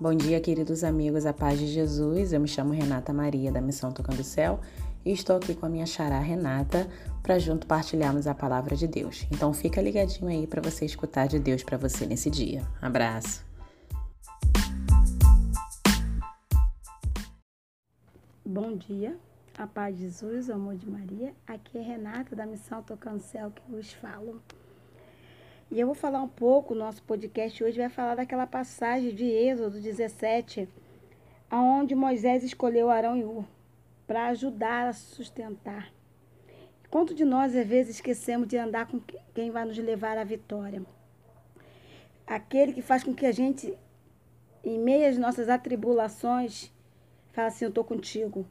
Bom dia, queridos amigos, a paz de Jesus. Eu me chamo Renata Maria, da Missão Tocando Céu, e estou aqui com a minha xará Renata para junto partilharmos a palavra de Deus. Então fica ligadinho aí para você escutar de Deus para você nesse dia. Abraço. Bom dia, a paz de Jesus, o amor de Maria. Aqui é Renata da Missão Tocando Céu que vos falo. E eu vou falar um pouco, nosso podcast hoje vai falar daquela passagem de Êxodo 17, aonde Moisés escolheu Arão e Ur para ajudar a sustentar. Quanto de nós, às vezes, esquecemos de andar com quem vai nos levar à vitória? Aquele que faz com que a gente, em meio às nossas atribulações, fala assim: Eu estou contigo.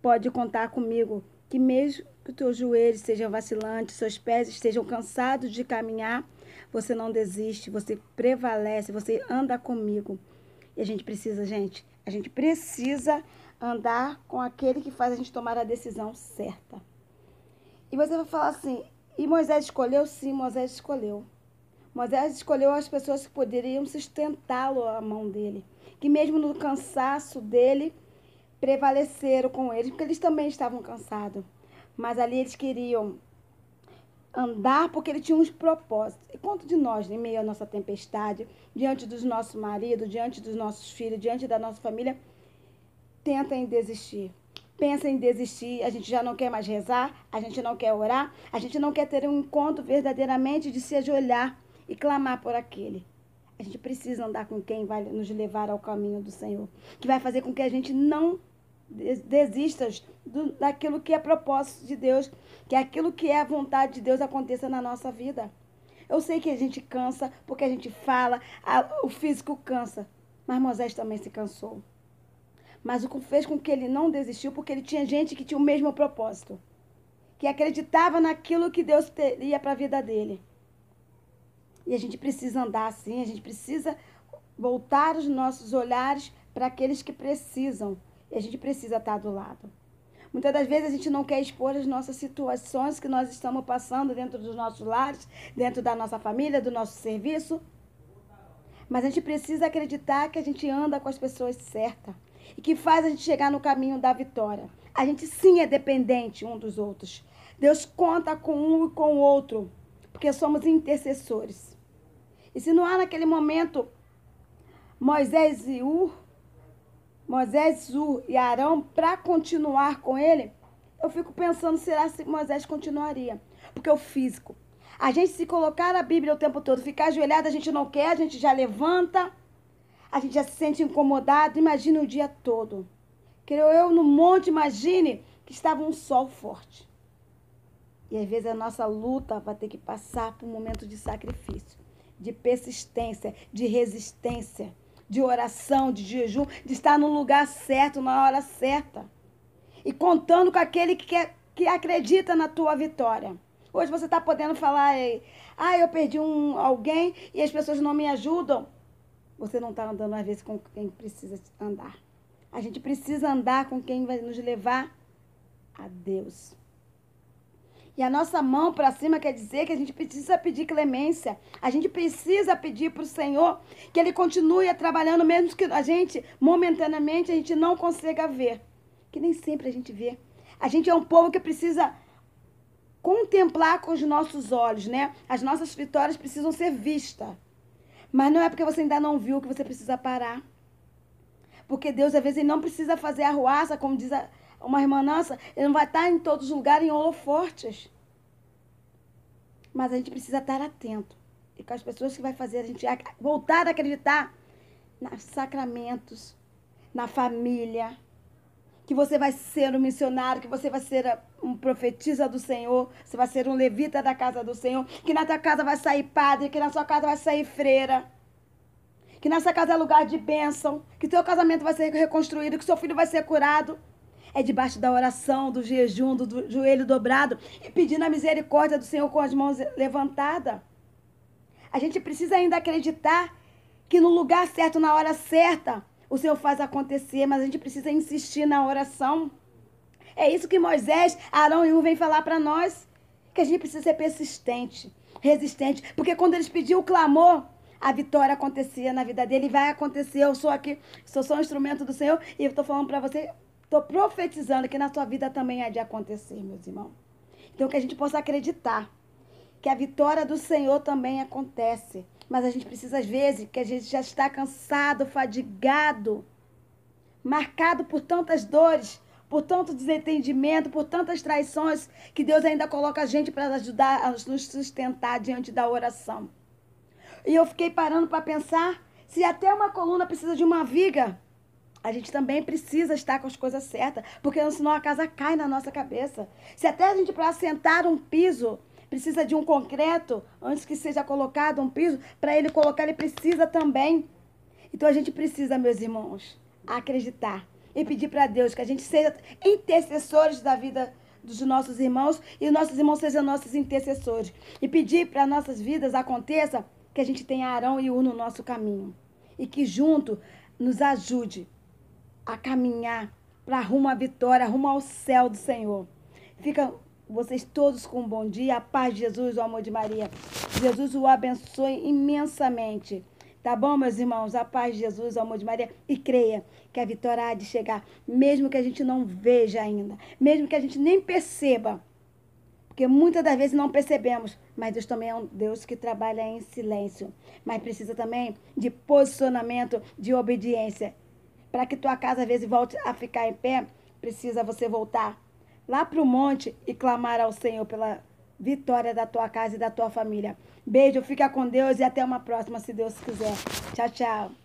Pode contar comigo. Que mesmo que os teus joelhos sejam vacilantes, seus pés estejam cansados de caminhar, você não desiste, você prevalece, você anda comigo. E a gente precisa, gente, a gente precisa andar com aquele que faz a gente tomar a decisão certa. E você vai falar assim: e Moisés escolheu? Sim, Moisés escolheu. Moisés escolheu as pessoas que poderiam sustentá-lo à mão dele, que mesmo no cansaço dele, prevaleceram com eles, porque eles também estavam cansados. Mas ali eles queriam andar porque ele tinha uns propósitos. E quanto de nós, em meio à nossa tempestade, diante dos nossos maridos, diante dos nossos filhos, diante da nossa família, tenta em desistir? Pensa em desistir, a gente já não quer mais rezar, a gente não quer orar, a gente não quer ter um encontro verdadeiramente de se ajoelhar e clamar por aquele. A gente precisa andar com quem vai nos levar ao caminho do Senhor, que vai fazer com que a gente não desistas do, daquilo que é propósito de Deus, que aquilo que é a vontade de Deus aconteça na nossa vida. Eu sei que a gente cansa, porque a gente fala, a, o físico cansa, mas Moisés também se cansou. Mas o que fez com que ele não desistiu, porque ele tinha gente que tinha o mesmo propósito, que acreditava naquilo que Deus teria para a vida dele. E a gente precisa andar assim, a gente precisa voltar os nossos olhares para aqueles que precisam e a gente precisa estar do lado. Muitas das vezes a gente não quer expor as nossas situações que nós estamos passando dentro dos nossos lares, dentro da nossa família, do nosso serviço. Mas a gente precisa acreditar que a gente anda com as pessoas certas e que faz a gente chegar no caminho da vitória. A gente sim é dependente um dos outros. Deus conta com um e com o outro, porque somos intercessores. E se não há naquele momento Moisés e Ur, Moisés, Zu e Arão para continuar com ele, eu fico pensando, será que Moisés continuaria? Porque o físico. A gente se colocar a Bíblia o tempo todo, ficar ajoelhado, a gente não quer, a gente já levanta, a gente já se sente incomodado. Imagine o dia todo. Creio eu no monte, imagine que estava um sol forte. E às vezes a nossa luta vai ter que passar por um momento de sacrifício, de persistência, de resistência de oração, de jejum, de estar no lugar certo, na hora certa. E contando com aquele que, quer, que acredita na tua vitória. Hoje você está podendo falar, ah, eu perdi um, alguém e as pessoas não me ajudam. Você não está andando, às vezes, com quem precisa andar. A gente precisa andar com quem vai nos levar a Deus. E a nossa mão para cima quer dizer que a gente precisa pedir clemência. A gente precisa pedir para o Senhor que Ele continue trabalhando, mesmo que a gente, momentaneamente, a gente não consiga ver. Que nem sempre a gente vê. A gente é um povo que precisa contemplar com os nossos olhos, né? As nossas vitórias precisam ser vistas. Mas não é porque você ainda não viu que você precisa parar. Porque Deus, às vezes, ele não precisa fazer arruaça, como diz a, uma irmã nossa, ele não vai estar em todos os lugares em holofortes. Mas a gente precisa estar atento. E com as pessoas que vai fazer a gente voltar a acreditar nos sacramentos, na família, que você vai ser um missionário, que você vai ser um profetisa do Senhor, você vai ser um levita da casa do Senhor, que na tua casa vai sair padre, que na sua casa vai sair freira, que nessa casa é lugar de bênção, que teu casamento vai ser reconstruído, que seu filho vai ser curado é debaixo da oração, do jejum, do, joelho dobrado e pedindo a misericórdia do Senhor com as mãos levantadas. A gente precisa ainda acreditar que no lugar certo, na hora certa, o Senhor faz acontecer, mas a gente precisa insistir na oração. É isso que Moisés, Arão e U vêm falar para nós, que a gente precisa ser persistente, resistente, porque quando eles pediam o clamor, a vitória acontecia na vida dele. Vai acontecer. Eu sou aqui, sou só um instrumento do Senhor e eu estou falando para você, estou profetizando que na sua vida também há de acontecer, meus irmãos. Então que a gente possa acreditar que a vitória do Senhor também acontece. Mas a gente precisa, às vezes, que a gente já está cansado, fadigado, marcado por tantas dores, por tanto desentendimento, por tantas traições, que Deus ainda coloca a gente para ajudar a nos sustentar diante da oração. E eu fiquei parando para pensar se até uma coluna precisa de uma viga, a gente também precisa estar com as coisas certas, porque senão a casa cai na nossa cabeça. Se até a gente para assentar um piso precisa de um concreto antes que seja colocado um piso, para ele colocar ele precisa também. Então a gente precisa, meus irmãos, acreditar e pedir para Deus que a gente seja intercessores da vida dos nossos irmãos e nossos irmãos sejam nossos intercessores. E pedir para nossas vidas aconteça que a gente tenha Arão e Ur no nosso caminho. E que junto nos ajude a caminhar para rumo à vitória, rumo ao céu do Senhor. Fica vocês todos com um bom dia. A paz de Jesus, o amor de Maria. Jesus o abençoe imensamente. Tá bom, meus irmãos? A paz de Jesus, o amor de Maria. E creia que a vitória há de chegar, mesmo que a gente não veja ainda, mesmo que a gente nem perceba. Porque muitas das vezes não percebemos, mas Deus também é um Deus que trabalha em silêncio. Mas precisa também de posicionamento, de obediência. Para que tua casa às vezes volte a ficar em pé, precisa você voltar lá para o monte e clamar ao Senhor pela vitória da tua casa e da tua família. Beijo, fica com Deus e até uma próxima, se Deus quiser. Tchau, tchau.